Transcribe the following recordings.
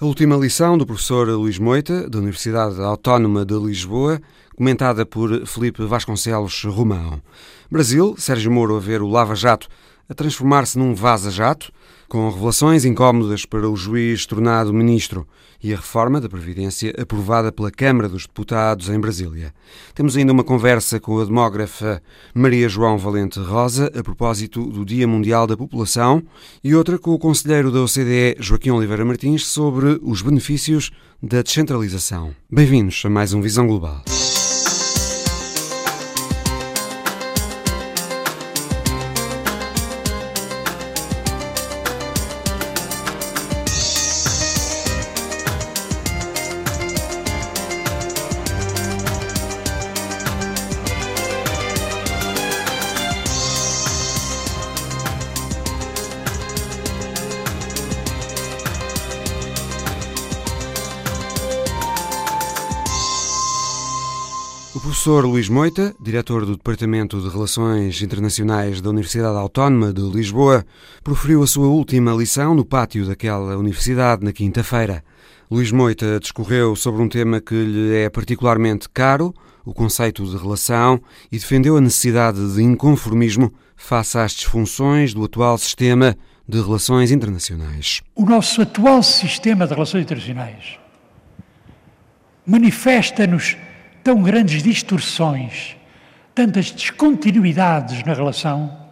A última lição do professor Luís Moita, da Universidade Autónoma de Lisboa, comentada por Felipe Vasconcelos Romão. Brasil, Sérgio Moro a ver o Lava Jato a transformar-se num vaza-jato, com revelações incómodas para o juiz tornado ministro e a reforma da Previdência aprovada pela Câmara dos Deputados em Brasília. Temos ainda uma conversa com a demógrafa Maria João Valente Rosa a propósito do Dia Mundial da População e outra com o conselheiro da OCDE, Joaquim Oliveira Martins, sobre os benefícios da descentralização. Bem-vindos a mais um Visão Global. Professor Luís Moita, diretor do Departamento de Relações Internacionais da Universidade Autónoma de Lisboa, proferiu a sua última lição no pátio daquela universidade na quinta-feira. Luís Moita discorreu sobre um tema que lhe é particularmente caro, o conceito de relação, e defendeu a necessidade de inconformismo face às disfunções do atual sistema de relações internacionais. O nosso atual sistema de relações internacionais manifesta-nos tão grandes distorções, tantas descontinuidades na relação,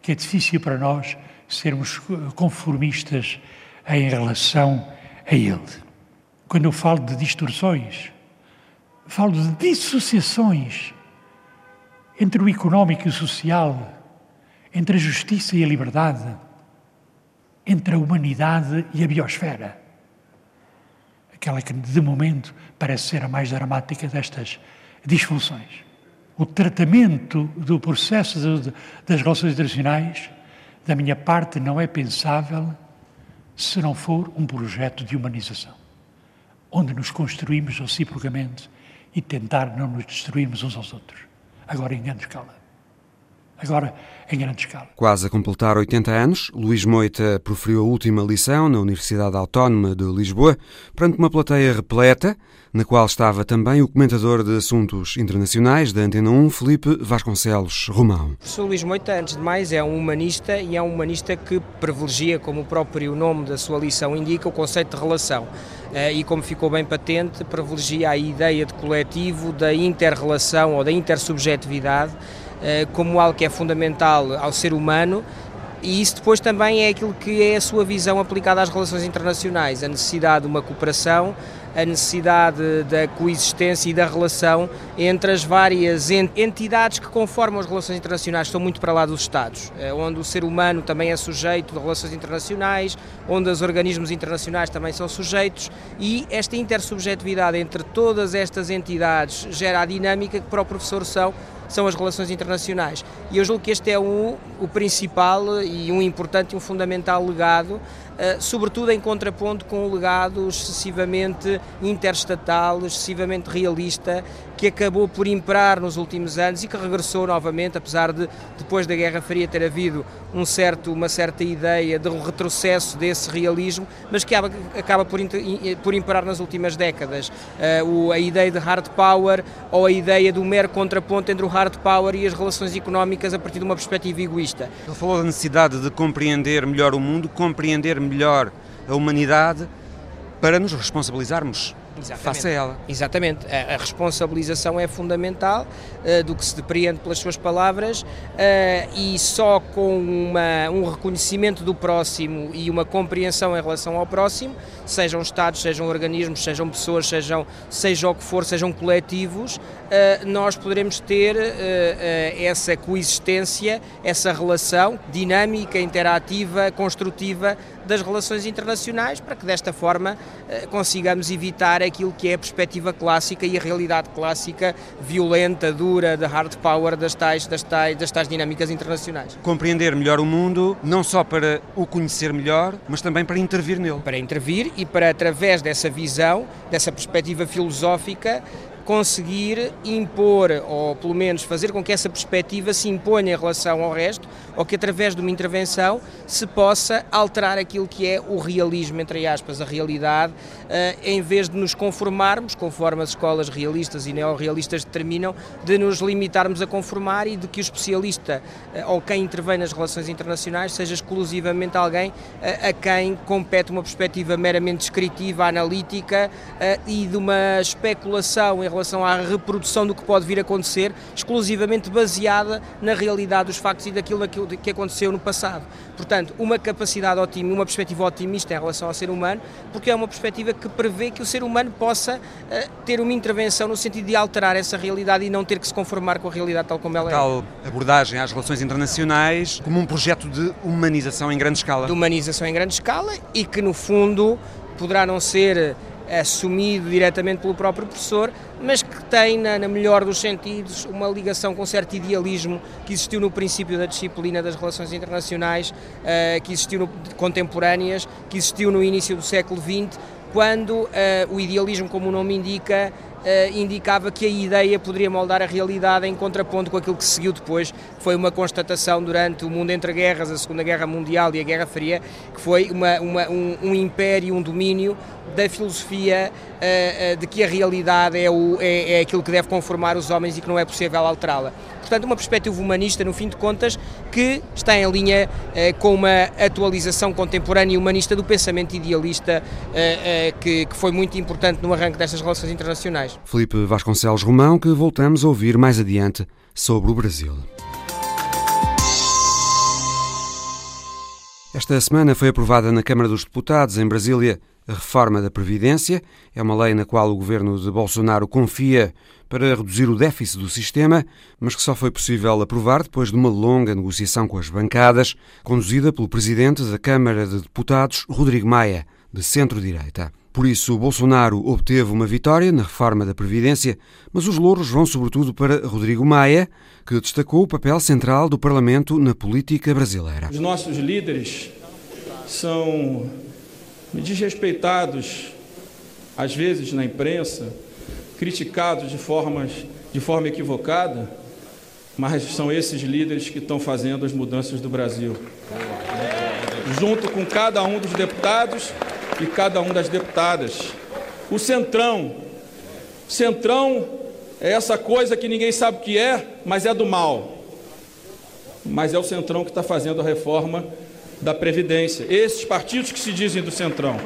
que é difícil para nós sermos conformistas em relação a ele. Quando eu falo de distorções, falo de dissociações entre o económico e o social, entre a justiça e a liberdade, entre a humanidade e a biosfera aquela que de momento parece ser a mais dramática destas disfunções. O tratamento do processo de, das relações internacionais, da minha parte, não é pensável se não for um projeto de humanização, onde nos construímos reciprocamente e tentar não nos destruirmos uns aos outros, agora em grande escala agora em grande escala. Quase a completar 80 anos, Luís Moita proferiu a última lição na Universidade Autónoma de Lisboa, perante uma plateia repleta, na qual estava também o comentador de assuntos internacionais da Antena 1, Felipe Vasconcelos Romão. O professor Luís Moita, antes de mais, é um humanista e é um humanista que privilegia, como o próprio nome da sua lição indica, o conceito de relação. Eh, e, como ficou bem patente, privilegia a ideia de coletivo, da inter-relação ou da intersubjetividade como algo que é fundamental ao ser humano e isso depois também é aquilo que é a sua visão aplicada às relações internacionais, a necessidade de uma cooperação, a necessidade da coexistência e da relação entre as várias entidades que conformam as relações internacionais, estão muito para lá dos Estados, eh, onde o ser humano também é sujeito de relações internacionais, onde os organismos internacionais também são sujeitos e esta intersubjetividade entre todas estas entidades gera a dinâmica que para o professor são são as relações internacionais. E eu julgo que este é o, o principal e um importante e um fundamental legado eh, sobretudo em contraponto com o legado excessivamente interestatal, excessivamente realista, que acabou por imperar nos últimos anos e que regressou novamente, apesar de depois da Guerra Fria ter havido um certo, uma certa ideia de um retrocesso desse realismo, mas que acaba, por, por imperar nas últimas décadas. Uh, a ideia de hard power ou a ideia do mero contraponto entre o hard power e as relações económicas a partir de uma perspectiva egoísta. Ele falou da necessidade de compreender melhor o mundo, compreender melhor a humanidade para nos responsabilizarmos Exatamente. face a ela. Exatamente. A, a responsabilização é fundamental uh, do que se depreende pelas suas palavras uh, e só com uma, um reconhecimento do próximo e uma compreensão em relação ao próximo, sejam Estados, sejam organismos, sejam pessoas, sejam, seja o que for, sejam coletivos, uh, nós poderemos ter essa coexistência, essa relação dinâmica, interativa, construtiva das relações internacionais para que desta forma consigamos evitar aquilo que é a perspectiva clássica e a realidade clássica violenta, dura, de hard power das tais, das tais, das tais dinâmicas internacionais. Compreender melhor o mundo, não só para o conhecer melhor, mas também para intervir nele. Para intervir e para, através dessa visão, dessa perspectiva filosófica, conseguir impor, ou pelo menos fazer com que essa perspectiva se imponha em relação ao resto, ou que através de uma intervenção se possa alterar aquilo que é o realismo, entre aspas, a realidade, eh, em vez de nos conformarmos, conforme as escolas realistas e neorrealistas determinam, de nos limitarmos a conformar e de que o especialista eh, ou quem intervém nas relações internacionais seja exclusivamente alguém eh, a quem compete uma perspectiva meramente descritiva, analítica e de uma especulação em relação à reprodução do que pode vir a acontecer, exclusivamente baseada na realidade dos factos e daquilo que aconteceu no passado. Portanto, uma capacidade otimista, uma perspectiva otimista em relação ao ser humano, porque é uma perspectiva que prevê que o ser humano possa uh, ter uma intervenção no sentido de alterar essa realidade e não ter que se conformar com a realidade tal como ela é. Tal abordagem às relações internacionais como um projeto de humanização em grande escala. De humanização em grande escala e que, no fundo, poderá não ser assumido diretamente pelo próprio professor, mas que tem, na, na, melhor dos sentidos, uma ligação com certo idealismo que existiu no princípio da disciplina das relações internacionais, uh, que existiu no, contemporâneas, que existiu no início do século XX, quando uh, o idealismo, como o nome indica, uh, indicava que a ideia poderia moldar a realidade em contraponto com aquilo que seguiu depois, foi uma constatação durante o mundo entre guerras, a Segunda Guerra Mundial e a Guerra Fria, que foi uma, uma, um, um império, um domínio da filosofia uh, uh, de que a realidade é, o, é, é aquilo que deve conformar os homens e que não é possível alterá-la. Portanto, uma perspectiva humanista, no fim de contas, que está em linha uh, com uma atualização contemporânea e humanista do pensamento idealista que, que foi muito importante no arranque destas relações internacionais. Felipe Vasconcelos Romão, que voltamos a ouvir mais adiante sobre o Brasil. Esta semana foi aprovada na Câmara dos Deputados, em Brasília, a reforma da Previdência. É uma lei na qual o governo de Bolsonaro confia para reduzir o déficit do sistema, mas que só foi possível aprovar depois de uma longa negociação com as bancadas, conduzida pelo presidente da Câmara de Deputados, Rodrigo Maia, de centro-direita. Por isso, Bolsonaro obteve uma vitória na reforma da Previdência, mas os louros vão sobretudo para Rodrigo Maia, que destacou o papel central do Parlamento na política brasileira. Os nossos líderes são desrespeitados, às vezes na imprensa, criticados de, formas, de forma equivocada, mas são esses líderes que estão fazendo as mudanças do Brasil. Junto com cada um dos deputados e cada um das deputadas. O Centrão. Centrão é essa coisa que ninguém sabe o que é, mas é do mal. Mas é o Centrão que está fazendo a reforma da Previdência. Esses partidos que se dizem do Centrão.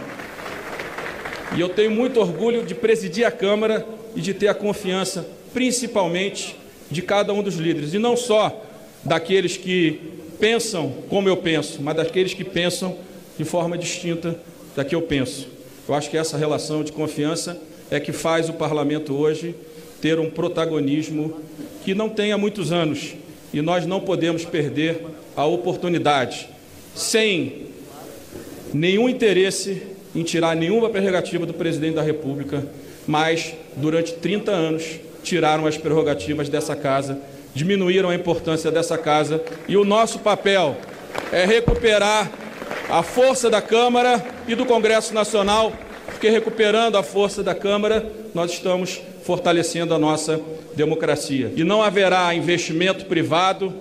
E eu tenho muito orgulho de presidir a Câmara e de ter a confiança, principalmente, de cada um dos líderes. E não só daqueles que pensam como eu penso, mas daqueles que pensam de forma distinta da que eu penso. Eu acho que essa relação de confiança é que faz o parlamento hoje ter um protagonismo que não tem há muitos anos e nós não podemos perder a oportunidade, sem nenhum interesse em tirar nenhuma prerrogativa do presidente da República, mas durante 30 anos tiraram as prerrogativas dessa casa, diminuíram a importância dessa casa e o nosso papel é recuperar a força da Câmara e do Congresso Nacional, porque recuperando a força da Câmara, nós estamos fortalecendo a nossa democracia. E não haverá investimento privado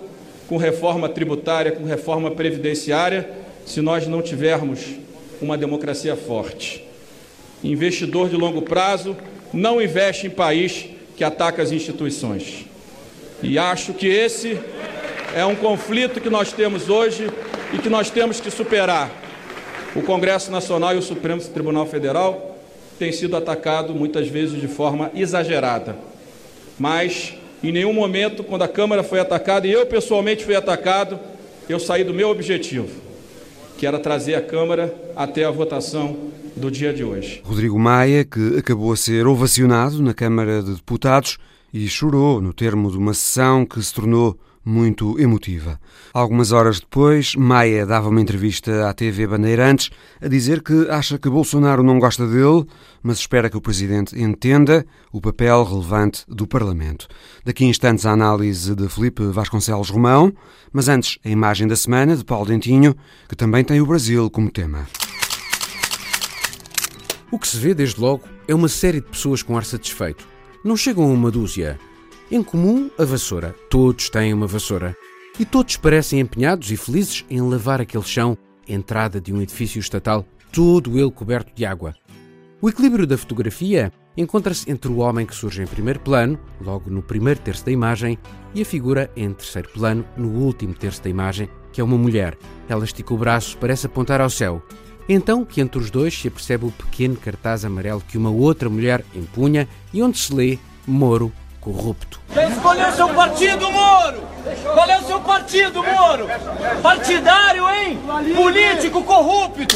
com reforma tributária, com reforma previdenciária, se nós não tivermos uma democracia forte. Investidor de longo prazo não investe em país que ataca as instituições. E acho que esse é um conflito que nós temos hoje e que nós temos que superar. O Congresso Nacional e o Supremo Tribunal Federal têm sido atacados muitas vezes de forma exagerada. Mas em nenhum momento, quando a Câmara foi atacada e eu pessoalmente fui atacado, eu saí do meu objetivo, que era trazer a Câmara até a votação do dia de hoje. Rodrigo Maia, que acabou a ser ovacionado na Câmara de Deputados e chorou no termo de uma sessão que se tornou muito emotiva. Algumas horas depois, Maia dava uma entrevista à TV Bandeirantes a dizer que acha que Bolsonaro não gosta dele, mas espera que o presidente entenda o papel relevante do Parlamento. Daqui a instantes a análise de Felipe Vasconcelos Romão, mas antes a imagem da semana de Paulo Dentinho, que também tem o Brasil como tema. O que se vê desde logo é uma série de pessoas com ar satisfeito. Não chegam a uma dúzia. Em comum, a vassoura. Todos têm uma vassoura. E todos parecem empenhados e felizes em lavar aquele chão, entrada de um edifício estatal, todo ele coberto de água. O equilíbrio da fotografia encontra-se entre o homem que surge em primeiro plano, logo no primeiro terço da imagem, e a figura em terceiro plano, no último terço da imagem, que é uma mulher. Ela estica o braço, parece apontar ao céu. Então que entre os dois se apercebe o pequeno cartaz amarelo que uma outra mulher empunha e onde se lê Moro corrupto. Quem escolheu seu partido, Moro? Qual é o seu partido, Moro? Partidário, hein? Político corrupto!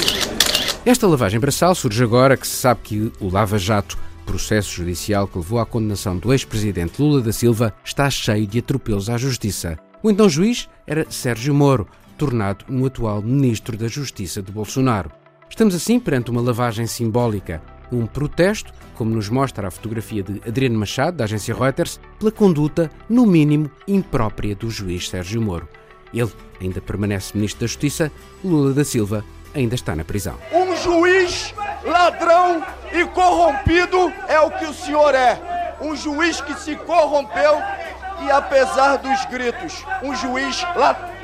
Esta lavagem braçal surge agora que se sabe que o Lava Jato, processo judicial que levou à condenação do ex-presidente Lula da Silva, está cheio de atropelos à justiça. O então juiz era Sérgio Moro, tornado no atual ministro da Justiça de Bolsonaro. Estamos assim perante uma lavagem simbólica, um protesto, como nos mostra a fotografia de Adriano Machado, da agência Reuters, pela conduta, no mínimo, imprópria do juiz Sérgio Moro. Ele ainda permanece ministro da Justiça, Lula da Silva ainda está na prisão. Um juiz ladrão e corrompido é o que o senhor é. Um juiz que se corrompeu e, apesar dos gritos, um juiz ladrão.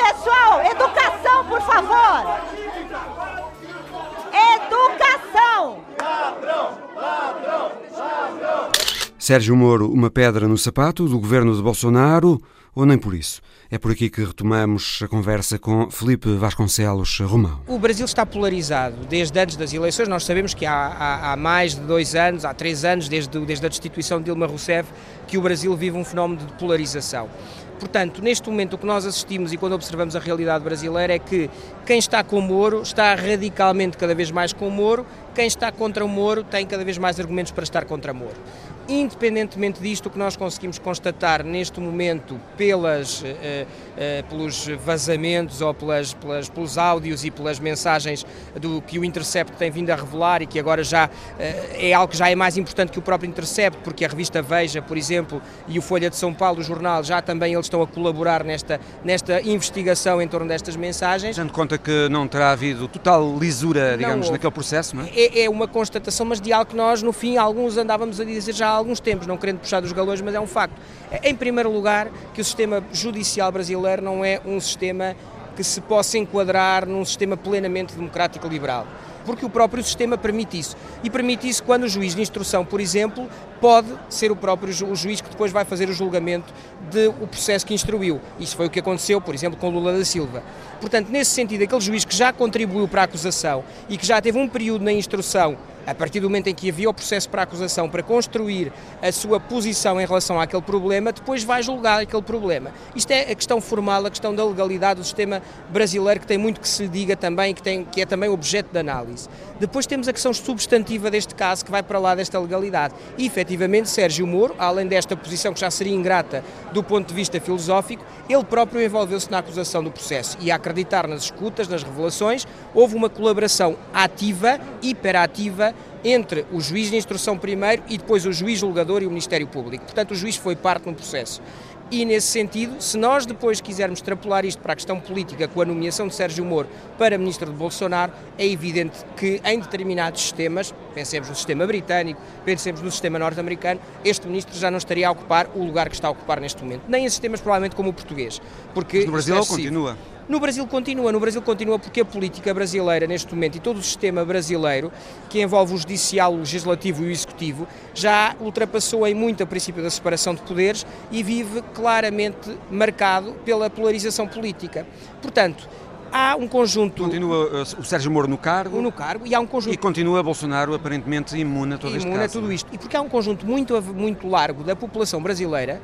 Pessoal, educação, por favor! Educação! Ladrão, ladrão, ladrão! Sérgio Moro, uma pedra no sapato do governo de Bolsonaro ou nem por isso? É por aqui que retomamos a conversa com Felipe Vasconcelos Romão. O Brasil está polarizado desde antes das eleições. Nós sabemos que há, há, há mais de dois anos, há três anos, desde, desde a destituição de Dilma Rousseff, que o Brasil vive um fenómeno de polarização. Portanto, neste momento o que nós assistimos e quando observamos a realidade brasileira é que quem está com o Moro está radicalmente cada vez mais com o Moro, quem está contra o Moro tem cada vez mais argumentos para estar contra o Moro. Independentemente disto, o que nós conseguimos constatar neste momento pelas, eh, eh, pelos vazamentos ou pelas, pelas, pelos áudios e pelas mensagens do que o Intercept tem vindo a revelar e que agora já eh, é algo que já é mais importante que o próprio Intercept, porque a revista Veja, por exemplo, e o Folha de São Paulo, o jornal, já também eles estão a colaborar nesta, nesta investigação em torno destas mensagens. Tendo conta que não terá havido total lisura, digamos, naquele processo, não é? é? É uma constatação, mas de algo que nós, no fim, alguns andávamos a dizer já alguns tempos, não querendo puxar dos galões, mas é um facto. Em primeiro lugar, que o sistema judicial brasileiro não é um sistema que se possa enquadrar num sistema plenamente democrático liberal porque o próprio sistema permite isso. E permite isso quando o juiz de instrução, por exemplo, pode ser o próprio ju o juiz que depois vai fazer o julgamento do processo que instruiu. Isso foi o que aconteceu, por exemplo, com Lula da Silva. Portanto, nesse sentido, aquele juiz que já contribuiu para a acusação e que já teve um período na instrução a partir do momento em que havia o processo para a acusação para construir a sua posição em relação àquele problema, depois vai julgar aquele problema. Isto é a questão formal, a questão da legalidade do sistema brasileiro, que tem muito que se diga também, que, tem, que é também objeto de análise. Depois temos a questão substantiva deste caso, que vai para lá desta legalidade. E, efetivamente, Sérgio Moro, além desta posição que já seria ingrata do ponto de vista filosófico, ele próprio envolveu-se na acusação do processo. E a acreditar nas escutas, nas revelações, houve uma colaboração ativa, hiperativa, entre o juiz de instrução primeiro e depois o juiz julgador e o Ministério Público. Portanto, o juiz foi parte no processo. E, nesse sentido, se nós depois quisermos extrapolar isto para a questão política com a nomeação de Sérgio Moro para ministro de Bolsonaro, é evidente que em determinados sistemas, pensemos no sistema britânico, pensemos no sistema norte-americano, este ministro já não estaria a ocupar o lugar que está a ocupar neste momento. Nem em sistemas provavelmente como o português. Porque Mas no Brasil é continua. No Brasil continua, no Brasil continua porque a política brasileira neste momento e todo o sistema brasileiro, que envolve o judicial, o legislativo e o executivo, já ultrapassou em muito o princípio da separação de poderes e vive claramente marcado pela polarização política. Portanto, há um conjunto. Continua uh, o Sérgio Moro no cargo. No cargo e há um conjunto. E continua Bolsonaro aparentemente imune a todo imune este caso. a tudo isto. E porque há um conjunto muito, muito largo da população brasileira,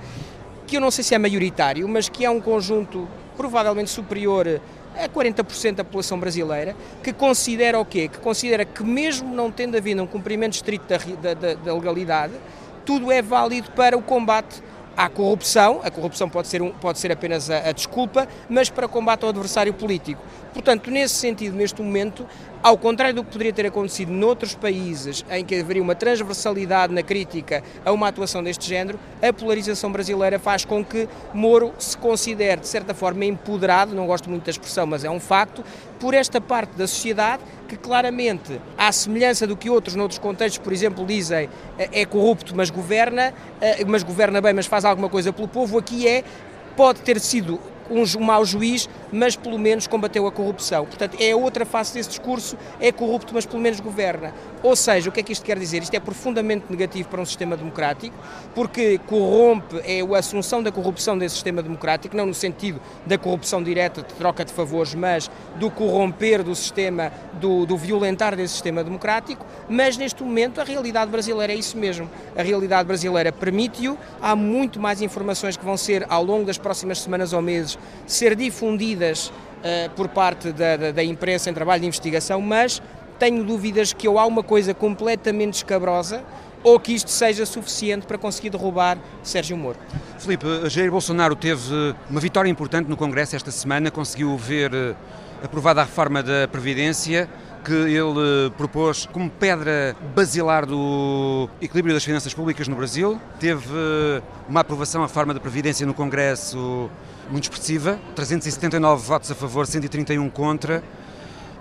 que eu não sei se é maioritário, mas que é um conjunto provavelmente superior a 40% da população brasileira, que considera o quê? Que considera que mesmo não tendo havido um cumprimento estrito da, da, da legalidade, tudo é válido para o combate à corrupção, a corrupção pode ser, um, pode ser apenas a, a, desculpa, mas para combate ao adversário político. Portanto, nesse sentido, neste momento, ao contrário do que poderia ter acontecido noutros países em que haveria uma transversalidade na crítica a uma atuação deste género, a polarização brasileira faz com que Moro se considere, de certa forma, empoderado, não gosto muito da expressão, mas é um facto, por esta parte da sociedade que claramente, à semelhança do que outros noutros contextos, por exemplo, dizem é corrupto, mas governa, mas governa bem, mas faz alguma coisa pelo povo, aqui é pode ter sido um mau juiz, mas pelo menos combateu a corrupção. Portanto, é outra face desse discurso, é corrupto, mas pelo menos governa. Ou seja, o que é que isto quer dizer? Isto é profundamente negativo para um sistema democrático, porque corrompe é a assunção da corrupção desse sistema democrático, não no sentido da corrupção direta, de troca de favores, mas do corromper do sistema, do, do violentar desse sistema democrático. Mas neste momento a realidade brasileira é isso mesmo. A realidade brasileira permite-o, há muito mais informações que vão ser ao longo das próximas semanas ou meses ser difundidas uh, por parte da, da, da imprensa em trabalho de investigação, mas tenho dúvidas que ou há uma coisa completamente escabrosa ou que isto seja suficiente para conseguir derrubar Sérgio Moro. Filipe, Jair Bolsonaro teve uma vitória importante no Congresso esta semana, conseguiu ver eh, aprovada a reforma da Previdência que ele propôs como pedra basilar do equilíbrio das finanças públicas no Brasil. Teve eh, uma aprovação a reforma da Previdência no Congresso muito expressiva, 379 votos a favor, 131 contra.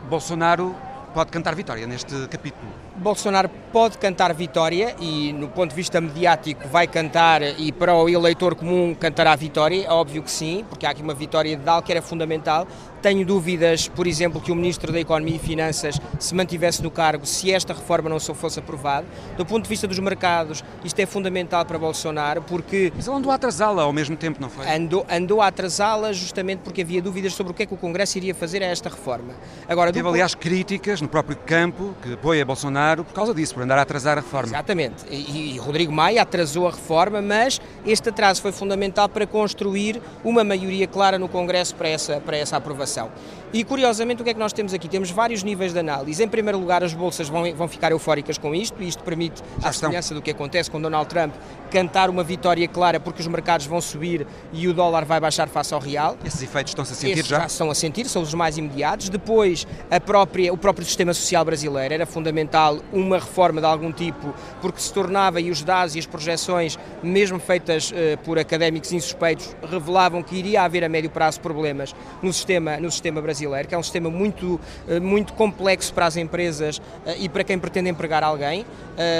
Bolsonaro pode cantar vitória neste capítulo? Bolsonaro pode cantar vitória e, no ponto de vista mediático, vai cantar e para o eleitor comum cantará vitória, é óbvio que sim, porque há aqui uma vitória de algo que era fundamental. Tenho dúvidas, por exemplo, que o Ministro da Economia e Finanças se mantivesse no cargo se esta reforma não só fosse aprovada. Do ponto de vista dos mercados, isto é fundamental para Bolsonaro, porque... Mas ele andou a atrasá-la ao mesmo tempo, não foi? Andou, andou a atrasá-la justamente porque havia dúvidas sobre o que é que o Congresso iria fazer a esta reforma. Agora, Teve, aliás, críticas no próprio campo que apoia Bolsonaro por causa disso, por andar a atrasar a reforma. Exatamente. E, e Rodrigo Maia atrasou a reforma, mas este atraso foi fundamental para construir uma maioria clara no Congresso para essa, para essa aprovação. E curiosamente, o que é que nós temos aqui? Temos vários níveis de análise. Em primeiro lugar, as bolsas vão, vão ficar eufóricas com isto, e isto permite, à semelhança do que acontece com Donald Trump, cantar uma vitória clara porque os mercados vão subir e o dólar vai baixar face ao real. Esses efeitos estão-se a sentir Esses já? já estão a sentir, são os mais imediatos. Depois, a própria, o próprio sistema social brasileiro era fundamental uma reforma de algum tipo, porque se tornava, e os dados e as projeções, mesmo feitas uh, por académicos insuspeitos, revelavam que iria haver a médio prazo problemas no sistema, no sistema brasileiro, que é um sistema muito, uh, muito complexo para as empresas uh, e para quem pretende empregar alguém,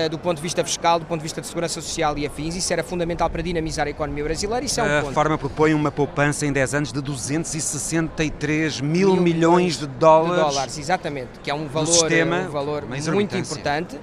do ponto de vista fiscal, do ponto de vista de segurança social e afins. Isso era fundamental para dinamizar a economia brasileira. Isso é um a ponto. propõe uma poupança em 10 anos de 263 mil, mil milhões de dólares. De dólares, exatamente, que é um valor, sistema, um valor muito importante.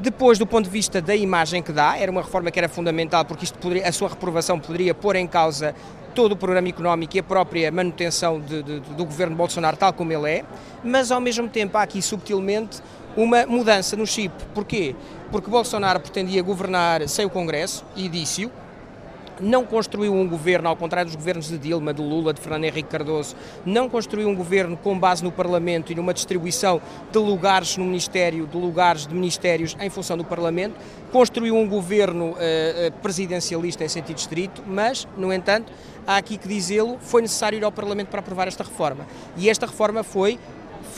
Depois, do ponto de vista da imagem que dá, era uma reforma que era fundamental porque isto poderia, a sua reprovação poderia pôr em causa todo o programa económico e a própria manutenção de, de, do governo Bolsonaro tal como ele é, mas ao mesmo tempo há aqui subtilmente uma mudança no chip. Porquê? Porque Bolsonaro pretendia governar sem o Congresso e disse-o, não construiu um governo, ao contrário dos governos de Dilma, de Lula, de Fernando Henrique Cardoso, não construiu um governo com base no Parlamento e numa distribuição de lugares no Ministério, de lugares de ministérios em função do Parlamento, construiu um governo uh, presidencialista em sentido estrito, mas, no entanto, há aqui que dizê-lo, foi necessário ir ao Parlamento para aprovar esta reforma. E esta reforma foi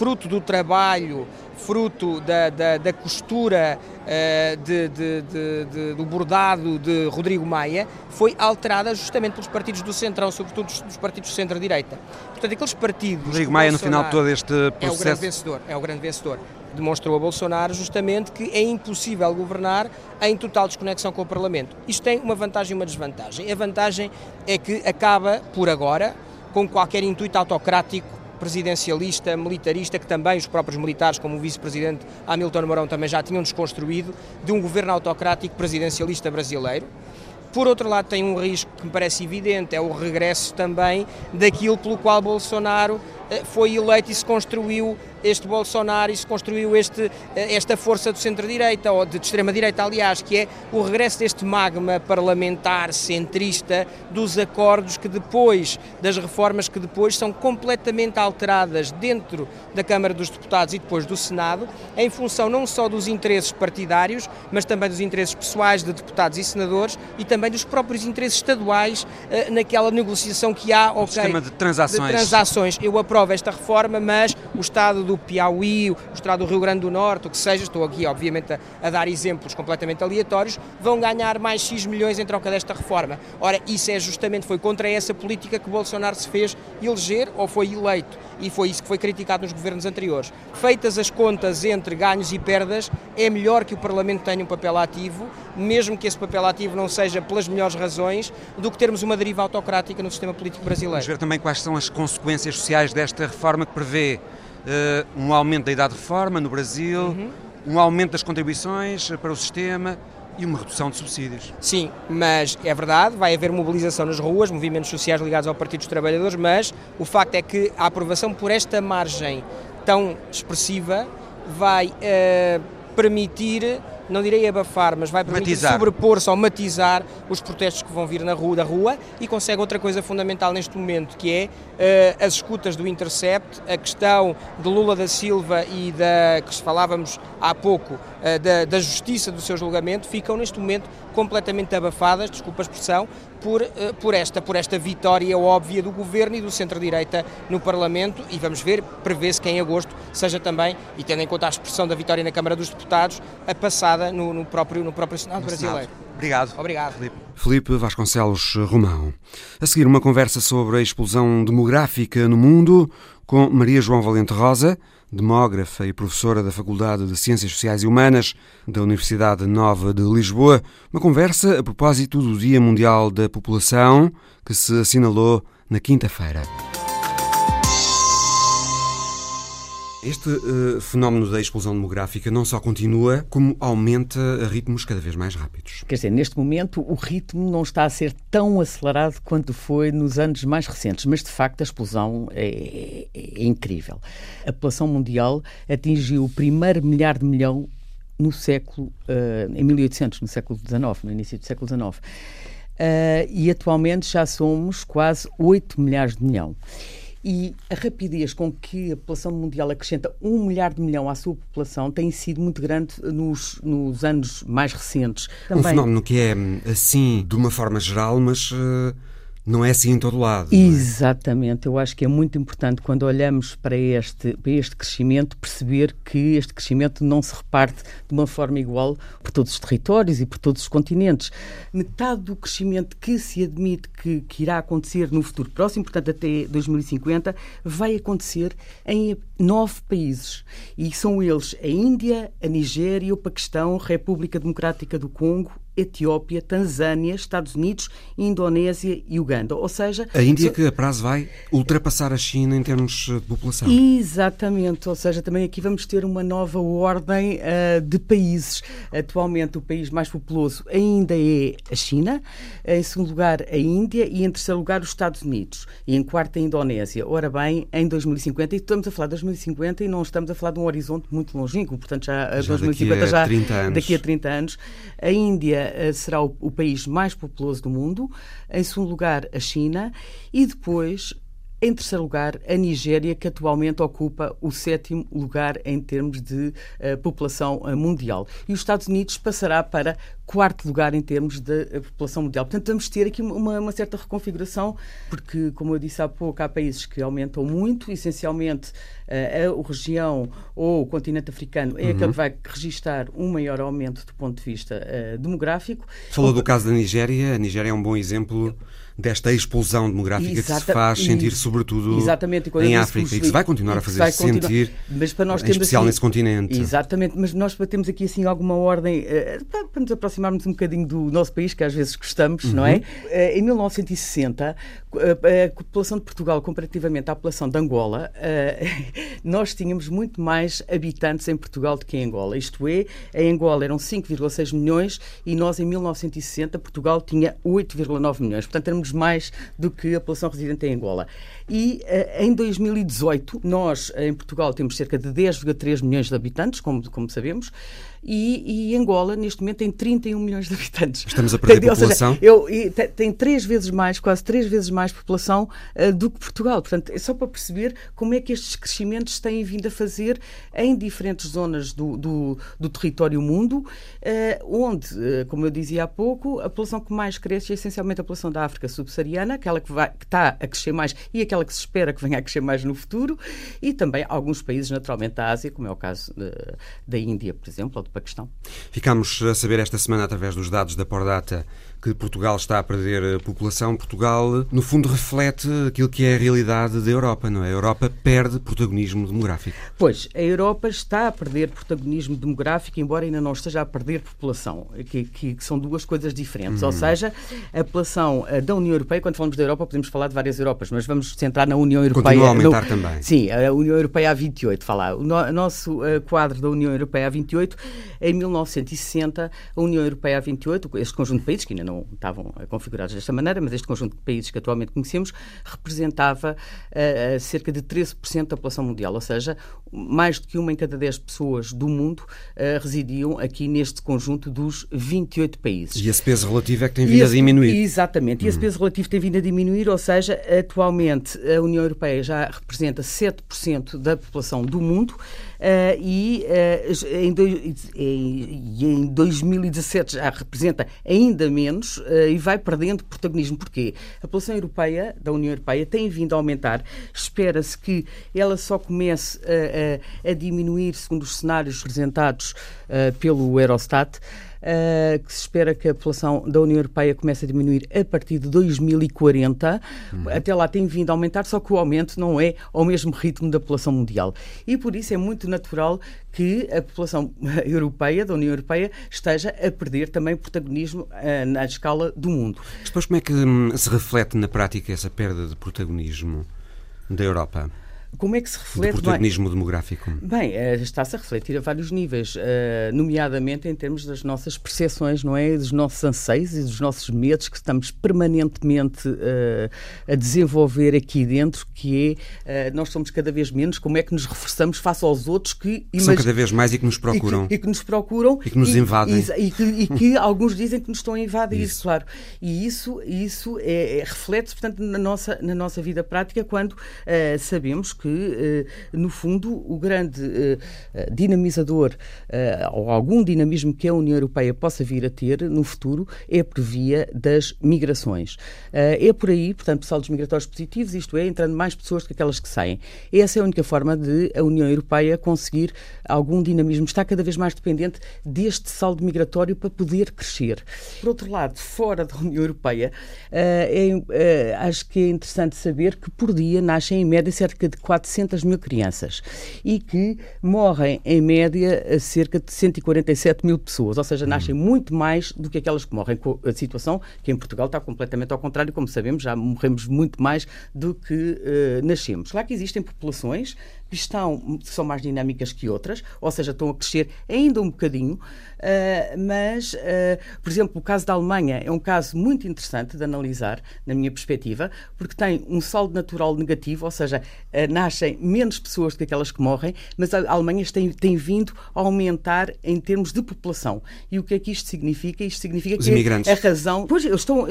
fruto do trabalho, fruto da, da, da costura uh, de, de, de, do bordado de Rodrigo Maia, foi alterada justamente pelos partidos do Centrão, sobretudo dos partidos do centro-direita. Portanto, aqueles partidos... Rodrigo Maia, no final de todo este processo... É o grande vencedor, é o grande vencedor. Demonstrou a Bolsonaro justamente que é impossível governar em total desconexão com o Parlamento. Isto tem uma vantagem e uma desvantagem. A vantagem é que acaba, por agora, com qualquer intuito autocrático presidencialista, militarista, que também os próprios militares, como o vice-presidente Hamilton Mourão, também já tinham desconstruído, de um governo autocrático presidencialista brasileiro. Por outro lado, tem um risco que me parece evidente, é o regresso também daquilo pelo qual Bolsonaro foi eleito e se construiu este Bolsonaro e se construiu este, eh, esta força do centro-direita, ou de extrema-direita, aliás, que é o regresso deste magma parlamentar centrista dos acordos que depois, das reformas que depois são completamente alteradas dentro da Câmara dos Deputados e depois do Senado, em função não só dos interesses partidários, mas também dos interesses pessoais de deputados e senadores e também dos próprios interesses estaduais eh, naquela negociação que há. Okay, sistema de transações. De transações. Eu aprova esta reforma, mas o Estado do Piauí, o Estado do Rio Grande do Norte, o que seja, estou aqui obviamente a, a dar exemplos completamente aleatórios, vão ganhar mais X milhões em troca desta reforma. Ora, isso é justamente, foi contra essa política que Bolsonaro se fez eleger ou foi eleito. E foi isso que foi criticado nos governos anteriores. Feitas as contas entre ganhos e perdas, é melhor que o Parlamento tenha um papel ativo, mesmo que esse papel ativo não seja pelas melhores razões, do que termos uma deriva autocrática no sistema político brasileiro. Vamos ver também quais são as consequências sociais desta reforma que prevê uh, um aumento da idade de reforma no Brasil, uhum. um aumento das contribuições para o sistema, e uma redução de subsídios. Sim, mas é verdade, vai haver mobilização nas ruas, movimentos sociais ligados ao Partido dos Trabalhadores, mas o facto é que a aprovação por esta margem tão expressiva vai uh, permitir não direi abafar, mas vai permitir sobrepor-se ou matizar os protestos que vão vir na rua, da rua e consegue outra coisa fundamental neste momento, que é uh, as escutas do Intercept, a questão de Lula da Silva e da que falávamos há pouco, uh, da, da justiça do seu julgamento, ficam neste momento completamente abafadas, desculpa a expressão, por, uh, por, esta, por esta vitória óbvia do governo e do centro-direita no Parlamento e vamos ver, prevê-se que em agosto seja também, e tendo em conta a expressão da vitória na Câmara dos Deputados, a passada no, no, próprio, no próprio Senado no brasileiro. Senado. Obrigado. Obrigado. Felipe. Felipe Vasconcelos Romão. A seguir, uma conversa sobre a explosão demográfica no mundo com Maria João Valente Rosa, demógrafa e professora da Faculdade de Ciências Sociais e Humanas da Universidade Nova de Lisboa. Uma conversa a propósito do Dia Mundial da População, que se assinalou na quinta-feira. Este uh, fenómeno da explosão demográfica não só continua, como aumenta a ritmos cada vez mais rápidos. Quer dizer, neste momento o ritmo não está a ser tão acelerado quanto foi nos anos mais recentes, mas de facto a explosão é, é, é incrível. A população mundial atingiu o primeiro milhar de milhão no século, uh, em 1800, no século XIX, no início do século XIX. Uh, e atualmente já somos quase 8 milhares de milhão e a rapidez com que a população mundial acrescenta um milhar de milhão à sua população tem sido muito grande nos, nos anos mais recentes. Também... Um fenómeno que é assim de uma forma geral, mas uh, não é assim em todo lado. É? Exatamente. Eu acho que é muito importante, quando olhamos para este, para este crescimento, perceber que este crescimento não se reparte de uma forma igual por todos os territórios e por todos os continentes. Metade do crescimento que se admite que, que irá acontecer no futuro próximo, portanto até 2050, vai acontecer em nove países. E são eles a Índia, a Nigéria, o Paquistão, República Democrática do Congo, Etiópia, Tanzânia, Estados Unidos, Indonésia e Uganda. Ou seja, a Índia que a prazo vai ultrapassar a China em termos de população. Exatamente. Ou seja, também aqui vamos ter uma nova ordem uh, de países. Atualmente o país mais populoso ainda é a China, em segundo lugar a Índia e em terceiro lugar os Estados Unidos e em quarto a Indonésia. Ora bem, em 2050 e estamos a falar de 2050 e não estamos a falar de um horizonte muito longínquo, portanto já, já 2050 daqui a já 30 anos. daqui a 30 anos. A Índia eh, será o, o país mais populoso do mundo, em segundo lugar, a China, e depois em terceiro lugar, a Nigéria, que atualmente ocupa o sétimo lugar em termos de uh, população uh, mundial. E os Estados Unidos passará para quarto lugar em termos de uh, população mundial. Portanto, vamos ter aqui uma, uma, certa reconfiguração, porque, como eu disse há pouco, há países que aumentam muito, essencialmente a região ou o continente africano é uhum. aquele que vai registrar um maior aumento do ponto de vista demográfico. Falou do caso da Nigéria. A Nigéria é um bom exemplo desta explosão demográfica Exata, que se faz sentir, sobretudo exatamente, em África, e que se vai continuar a fazer -se sentir, mas para nós em especial assim, nesse continente. Exatamente, mas nós temos aqui assim alguma ordem, uh, para nos aproximarmos um bocadinho do nosso país, que às vezes gostamos, uhum. não é? Uh, em 1960, a população de Portugal, comparativamente à população de Angola, nós tínhamos muito mais habitantes em Portugal do que em Angola. Isto é, em Angola eram 5,6 milhões e nós, em 1960, Portugal tinha 8,9 milhões. Portanto, éramos mais do que a população residente em Angola. E em 2018, nós, em Portugal, temos cerca de 10,3 milhões de habitantes, como, como sabemos e, e, Angola, neste momento, tem 31 milhões de habitantes. Estamos a perder tem, população? Seja, eu, tem três vezes mais, quase três vezes mais população uh, do que Portugal. Portanto, é só para perceber como é que estes crescimentos têm vindo a fazer em diferentes zonas do, do, do território mundo, uh, onde, uh, como eu dizia há pouco, a população que mais cresce é essencialmente a população da África subsaariana, aquela que, vai, que está a crescer mais e aquela que se espera que venha a crescer mais no futuro, e também alguns países, naturalmente, da Ásia, como é o caso da Índia, por exemplo, ou do Paquistão. Ficamos a saber esta semana, através dos dados da Pordata, que Portugal está a perder a população. Portugal, no fundo, reflete aquilo que é a realidade da Europa, não é? A Europa perde protagonismo demográfico. Pois, a Europa está a perder protagonismo demográfico, embora ainda não esteja a perder população, que, que, que são duas coisas diferentes. Ou uhum. seja, a população eh, da União Europeia, quando falamos da Europa, podemos falar de várias Europas, mas vamos centrar na União Europeia. Continua a aumentar no, também. Sim, a União Europeia há 28, falar. O no, nosso quadro da União Europeia há 28, em 1960, a União Europeia há 28, este conjunto de países que ainda não estavam configurados desta maneira, mas este conjunto de países que atualmente conhecemos representava uh, cerca de 13% da população mundial, ou seja, mais do que uma em cada 10 pessoas do mundo uh, residiam aqui neste conjunto dos 28 países. E esse peso relativo é que tem vindo esse, a diminuir. Exatamente, e esse hum. peso relativo tem vindo a diminuir, ou seja, atualmente a União Europeia já representa 7% da população do mundo. Uh, e, uh, em, do, em, em, 2017 já representa ainda menos uh, e vai perdendo protagonismo. Porquê? A população europeia, da União Europeia, tem vindo a aumentar. Espera-se que ela só comece a, a, a diminuir, segundo os cenários apresentados pelo Eurostat. Uh, que se espera que a população da União Europeia comece a diminuir a partir de 2040. Uhum. Até lá tem vindo a aumentar, só que o aumento não é ao mesmo ritmo da população mundial. E por isso é muito natural que a população europeia, da União Europeia, esteja a perder também protagonismo uh, na escala do mundo. Depois, como é que hum, se reflete na prática essa perda de protagonismo da Europa? Como é que se reflete? Do protagonismo bem, demográfico. Bem, eh, está-se a refletir a vários níveis, eh, nomeadamente em termos das nossas percepções, não é? Dos nossos anseios e dos nossos medos que estamos permanentemente eh, a desenvolver aqui dentro, que é nós somos cada vez menos, como é que nos reforçamos face aos outros que, que são cada vez mais e que nos procuram. E que, e que nos procuram. E que nos invadem. E, e, que, e, que, alguns dizem que nos estão a invadir, isso. claro. E isso, isso é, é, reflete-se, portanto, na nossa, na nossa vida prática quando uh, sabemos que, eh, no fundo, o grande eh, eh, dinamizador ou algum dinamismo que a União Europeia possa vir a ter no futuro é por via das migrações. É por aí, portanto, saldos migratórios positivos, isto é, entrando mais pessoas que aquelas que saem. Essa é a única forma de a União Europeia conseguir algum dinamismo. Está cada vez mais dependente deste saldo migratório para poder crescer. Por outro lado, fora da União Europeia, é, acho que é interessante saber que por dia nascem em média cerca de 400 mil crianças e que morrem, em média, cerca de 147 mil pessoas, ou seja, nascem uhum. muito mais do que aquelas que morrem. A situação que em Portugal está completamente ao contrário, como sabemos, já morremos muito mais do que uh, nascemos. Claro que existem populações estão, são mais dinâmicas que outras, ou seja, estão a crescer ainda um bocadinho, uh, mas, uh, por exemplo, o caso da Alemanha é um caso muito interessante de analisar, na minha perspectiva, porque tem um saldo natural negativo, ou seja, uh, nascem menos pessoas do que aquelas que morrem, mas a Alemanha tem, tem vindo a aumentar em termos de população. E o que é que isto significa? Isto significa os que imigrantes. a razão. Pois, eles estão,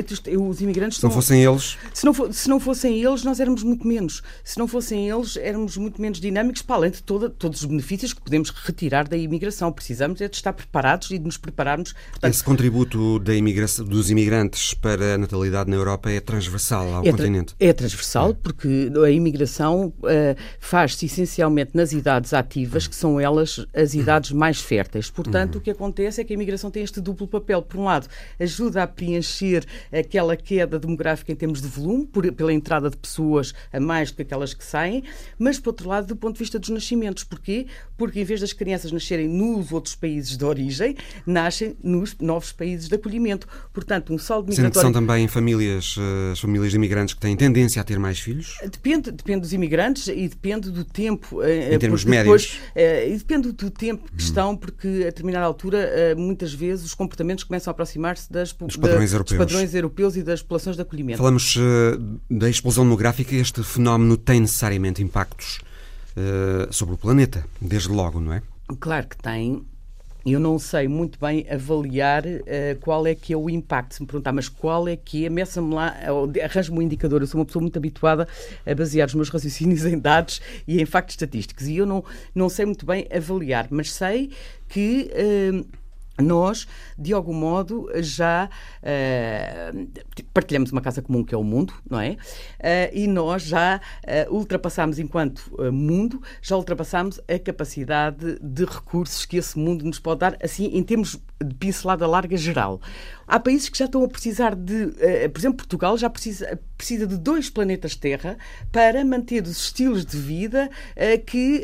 os imigrantes. Se não fossem eles. Se não, se não fossem eles, nós éramos muito menos. Se não fossem eles, éramos muito menos dinâmicos, para além de toda, todos os benefícios que podemos retirar da imigração. Precisamos é de estar preparados e de nos prepararmos. Portanto, Esse contributo da imigração, dos imigrantes para a natalidade na Europa é transversal ao é continente? é transversal, é. porque a imigração uh, faz-se essencialmente nas idades ativas, que são elas as idades mais férteis. Portanto, uhum. o que acontece é que a imigração tem este duplo papel. Por um lado, ajuda a preencher aquela queda demográfica em termos de volume, por, pela entrada de pessoas a mais do que aquelas que saem, mas, por outro lado, do ponto de vista dos nascimentos. Porquê? Porque em vez das crianças nascerem nos outros países de origem, nascem nos novos países de acolhimento. Portanto, um saldo migratório... São também famílias, eh, as famílias de imigrantes que têm tendência a ter mais filhos? Depende, depende dos imigrantes e depende do tempo. Eh, em termos médios? Depois, e depende do tempo que hum. estão, porque a determinada altura, muitas vezes, os comportamentos começam a aproximar-se das, dos, padrões da, dos padrões europeus e das populações de acolhimento. Falamos da explosão demográfica. Este fenómeno tem necessariamente impactos eh, sobre o planeta, desde logo, não é? Claro que tem. Eu não sei muito bem avaliar uh, qual é que é o impacto. Se me perguntar, mas qual é que é, meça-me lá, arranja-me um indicador. Eu sou uma pessoa muito habituada a basear os meus raciocínios em dados e em factos estatísticos. E eu não, não sei muito bem avaliar, mas sei que. Uh, nós, de algum modo, já uh, partilhamos uma casa comum que é o mundo, não é? Uh, e nós já uh, ultrapassamos, enquanto mundo, já ultrapassamos a capacidade de recursos que esse mundo nos pode dar, assim, em termos de pincelada larga geral. Há países que já estão a precisar de, por exemplo, Portugal já precisa, precisa de dois planetas Terra para manter os estilos de vida que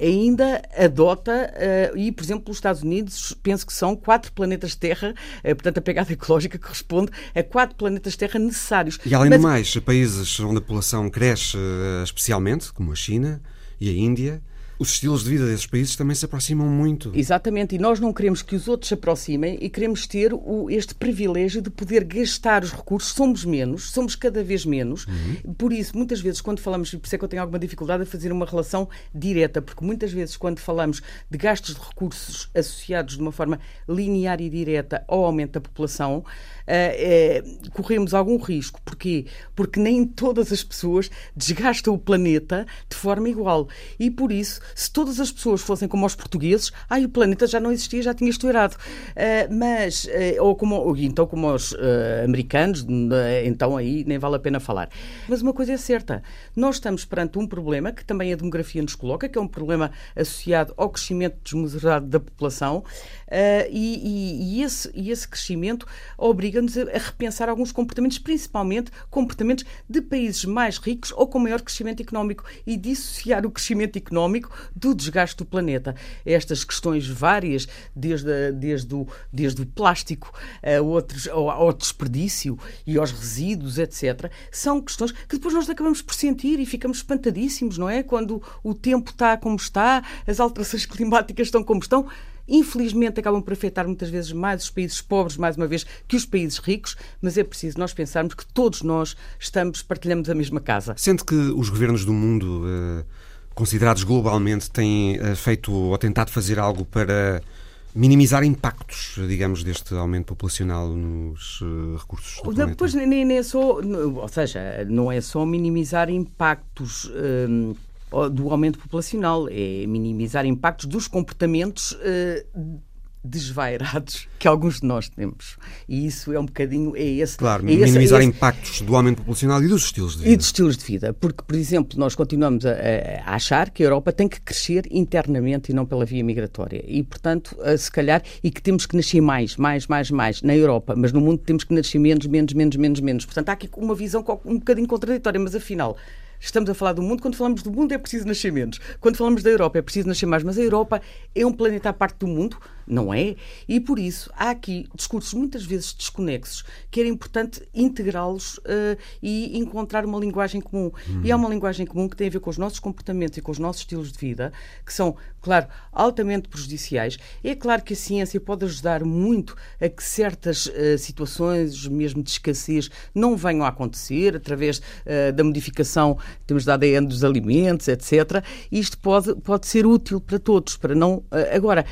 ainda adota, e, por exemplo, os Estados Unidos, penso que são quatro planetas Terra, eh, portanto, a pegada ecológica corresponde a quatro planetas Terra necessários. E além Mas... do mais, países onde a população cresce eh, especialmente, como a China e a Índia, os estilos de vida desses países também se aproximam muito. Exatamente, e nós não queremos que os outros se aproximem e queremos ter o, este privilégio de poder gastar os recursos. Somos menos, somos cada vez menos. Uhum. Por isso, muitas vezes, quando falamos, e por isso é que eu tenho alguma dificuldade a fazer uma relação direta, porque muitas vezes, quando falamos de gastos de recursos associados de uma forma linear e direta ao aumento da população, uh, corremos algum risco. Porquê? Porque nem todas as pessoas desgastam o planeta de forma igual. E por isso, se todas as pessoas fossem como os portugueses, ai, o planeta já não existia, já tinha estourado. Uh, mas, uh, ou como, ou, então como os americanos, então aí nem vale a pena falar. Mas uma coisa é certa, nós estamos perante um problema que também a demografia nos coloca, que é um problema associado ao crescimento desmesurado da população, Uh, e, e, esse, e, esse, crescimento obriga-nos a, repensar alguns comportamentos, principalmente comportamentos de países mais ricos ou com maior crescimento económico e dissociar o crescimento económico do desgaste do planeta. Estas questões várias, desde, desde, o, desde o plástico a outros, ao, ao desperdício e aos resíduos, etc., são questões que depois nós acabamos por sentir e ficamos espantadíssimos, não é? Quando o tempo está como está, as alterações climáticas estão como estão infelizmente acabam por afetar muitas vezes mais os países pobres, mais uma vez, que os países ricos, mas é preciso nós pensarmos que todos nós estamos, partilhamos a mesma casa. Sente que os governos do mundo, eh, considerados globalmente, têm eh, feito ou tentado fazer algo para minimizar impactos, digamos, deste aumento populacional nos uh, recursos do planeta? Depois nem, nem é só, ou seja, não é só minimizar impactos. Uh, do aumento populacional, é minimizar impactos dos comportamentos uh, desvairados que alguns de nós temos. E isso é um bocadinho. É esse, claro, é minimizar esse, impactos do aumento populacional e dos estilos de vida. E dos estilos de vida. Porque, por exemplo, nós continuamos a, a, achar que a Europa tem que crescer internamente e não pela via migratória. E, portanto, se calhar, e que temos que nascer mais, mais, mais, mais na Europa, mas no mundo temos que nascer menos, menos, menos, menos, menos. Portanto, há aqui uma visão um bocadinho contraditória, mas afinal estamos a falar do mundo. Quando falamos do mundo é preciso nascer menos. Quando falamos da Europa é preciso nascer mais. Mas a Europa é um planeta à parte do mundo não é? E por isso há aqui discursos muitas vezes desconexos que era importante integrá-los uh, e encontrar uma linguagem comum. Uhum. E é uma linguagem comum que tem a ver com os nossos comportamentos e com os nossos estilos de vida, que são, claro, altamente prejudiciais. É claro que a ciência pode ajudar muito a que certas uh, situações, mesmo de escassez, não venham a acontecer através uh, da modificação, temos da ADN dos alimentos, etc. Isto pode, pode ser útil para todos, para não. agora,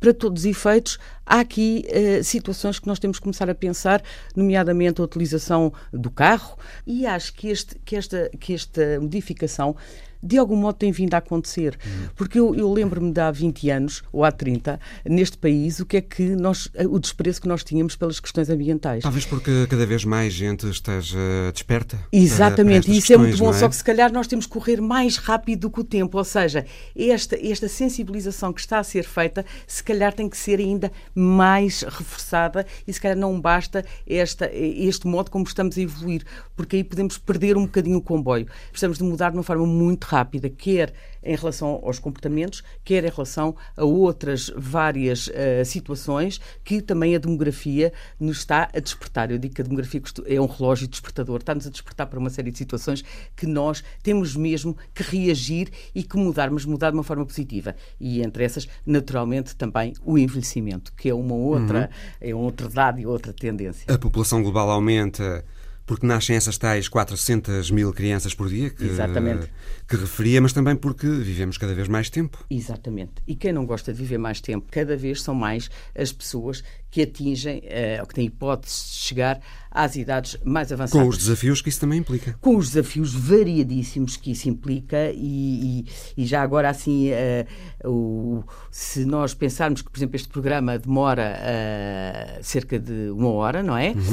para todos os efeitos, há aqui uh, situações que nós temos que começar a pensar, nomeadamente a utilização do carro, e acho que, este, que, esta, que esta modificação de algum modo tem vindo a acontecer. Uhum. Porque eu, eu lembro-me de há 20 anos, ou há 30, neste país, o que é que nós, o desprezo que nós tínhamos pelas questões ambientais. Talvez porque cada vez mais gente esteja desperta. Exatamente, e isso é muito bom, é? só que se calhar nós temos que correr mais rápido do que o tempo, ou seja, esta, esta sensibilização que está a ser feita, se calhar tem que ser ainda mais reforçada e se calhar não basta esta, este modo como estamos a evoluir, porque aí podemos perder um bocadinho o comboio. Precisamos de mudar de uma forma muito rápida, quer em relação aos comportamentos, quer em relação a outras várias uh, situações que também a demografia nos está a despertar. Eu digo que a demografia é um relógio despertador, está-nos a despertar para uma série de situações que nós temos mesmo que reagir e que mudar, mas mudar de uma forma positiva. E entre essas, naturalmente, também o envelhecimento, que é uma outra, uhum. é outra dado e outra tendência. A população global aumenta porque nascem essas tais 400 mil crianças por dia que, Exatamente. que referia, mas também porque vivemos cada vez mais tempo. Exatamente. E quem não gosta de viver mais tempo, cada vez são mais as pessoas que atingem, uh, ou que têm hipótese de chegar às idades mais avançadas. Com os desafios que isso também implica. Com os desafios variadíssimos que isso implica e, e, e já agora assim, uh, o, se nós pensarmos que, por exemplo, este programa demora uh, cerca de uma hora, não é? Uhum.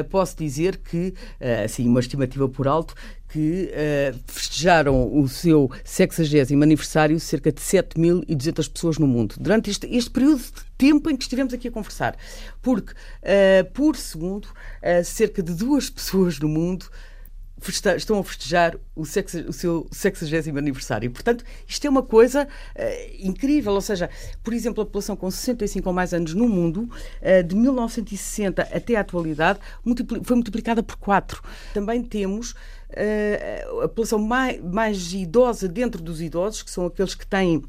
Uh, posso dizer que, assim, uma estimativa por alto, que uh, festejaram o seu 60 aniversário cerca de 7.200 pessoas no mundo, durante este, este, período de tempo em que estivemos aqui a conversar. Porque, uh, por segundo, uh, cerca de duas pessoas no mundo estão a festejar o, sexa, o seu 60 aniversário. Portanto, isto é uma coisa uh, incrível. Ou seja, por exemplo, a população com 65 ou mais anos no mundo, uh, de 1960 até a atualidade, multipli foi multiplicada por 4. Também temos a população mais, mais idosa dentro dos idosos, que são aqueles que têm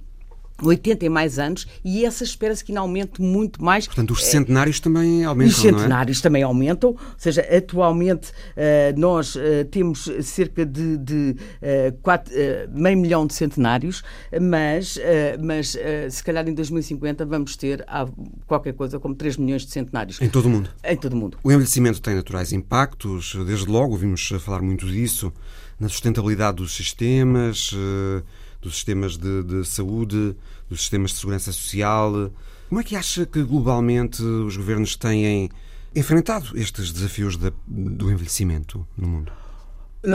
80 e mais anos, e essa espera-se que ainda aumente muito mais. Portanto, os centenários também aumentam, Os centenários é? também aumentam, ou seja, atualmente uh, nós uh, temos cerca de, de uh, quatro, meio milhão de centenários, mas, mas se calhar em 2050 vamos ter qualquer coisa como 3 milhões de centenários. Em todo o mundo? Em todo o mundo. O envelhecimento tem naturais impactos, desde logo ouvimos falar muito disso, na sustentabilidade dos sistemas dos sistemas de, de saúde, dos sistemas de segurança social. Como é que acha que globalmente os governos têm enfrentado estes desafios de, do envelhecimento no mundo?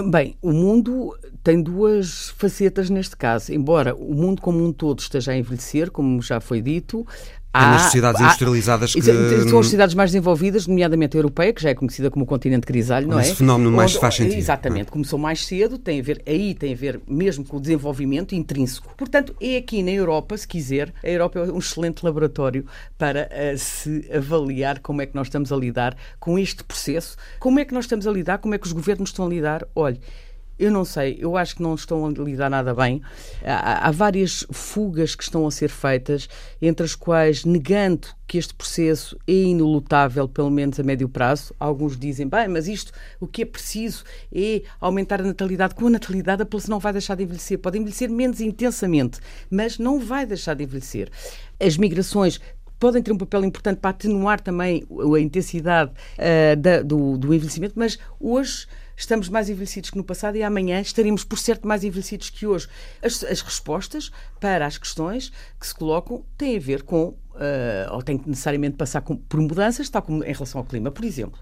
Bem, o mundo tem duas facetas neste caso. Embora o mundo como um todo esteja a envelhecer, como já foi dito, Há, nas sociedades industrializadas que... São as sociedades mais desenvolvidas, nomeadamente a europeia, que já é conhecida como o continente grisalho, não é? Esse fenómeno mais Onde, faz sentido. Exatamente, é? começou mais cedo, tem a ver, aí tem a ver mesmo com o desenvolvimento intrínseco. Portanto, é aqui na Europa, se quiser, a Europa é um excelente laboratório para uh, se avaliar como é que nós estamos a lidar com este processo, como é que nós estamos a lidar, como é que os governos estão a lidar. Olhe, eu não sei, eu acho que não estão a lidar nada bem. Há, há, várias fugas que estão a ser feitas, entre as quais negando que este processo é inelutável, pelo menos a médio prazo. Alguns dizem, bem, mas isto, o que é preciso é aumentar a natalidade. Com a natalidade, a população não vai deixar de envelhecer. Pode envelhecer menos intensamente, mas não vai deixar de envelhecer. As migrações podem ter um papel importante para atenuar também a intensidade uh, da, do, do envelhecimento, mas hoje estamos mais envelhecidos que no passado e amanhã estaremos, por certo, mais envelhecidos que hoje. As, as respostas para as questões que se colocam têm a ver com, uh, ou têm que necessariamente passar com, por mudanças, tal como em relação ao clima. Por exemplo,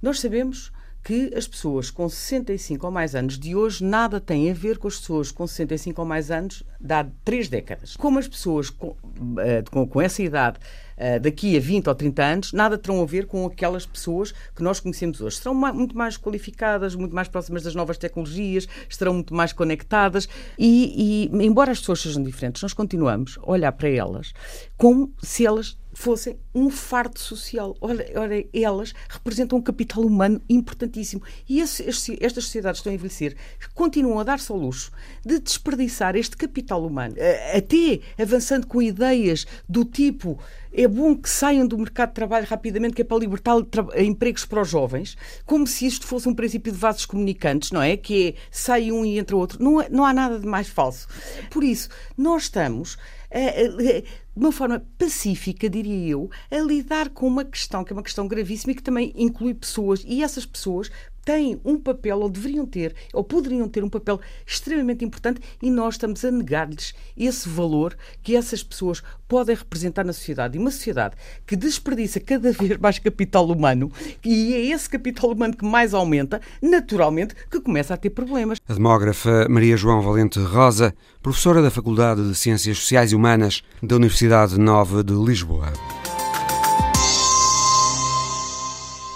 nós sabemos que as pessoas com 65 ou mais anos de hoje nada têm a ver com as pessoas com 65 ou mais anos de há três décadas. Como as pessoas com, eh, com, com essa idade eh, daqui a 20 ou 30 anos, nada terão a ver com aquelas pessoas que nós conhecemos hoje. Serão muito mais qualificadas, muito mais próximas das novas tecnologias, estarão muito mais conectadas e, e embora as pessoas sejam diferentes, nós continuamos a olhar para elas como se elas fossem um fardo social. Olha, olha, elas representam um capital humano importantíssimo. E esse, este, estas sociedades estão a envelhecer, continuam a dar-se ao luxo de desperdiçar este capital humano, eh, até avançando com ideias do tipo é bom que saiam do mercado de trabalho rapidamente, que é para libertar empregos para os jovens, como se isto fosse um princípio de vasos comunicantes, não é? Que é sai um e entra outro. Não, é, não há nada de mais falso. Por isso, nós estamos de uma forma pacífica, diria eu, a lidar com uma questão que é uma questão gravíssima e que também inclui pessoas, e essas pessoas têm um papel, ou deveriam ter, ou poderiam ter um papel extremamente importante, e nós estamos a negar-lhes esse valor que essas pessoas podem representar na sociedade. E uma sociedade que desperdiça cada vez mais capital humano, e é esse capital humano que mais aumenta, naturalmente que começa a ter problemas. A demógrafa Maria João Valente Rosa, professora da Faculdade de Ciências Sociais e Humanas da Universidade Nova de Lisboa.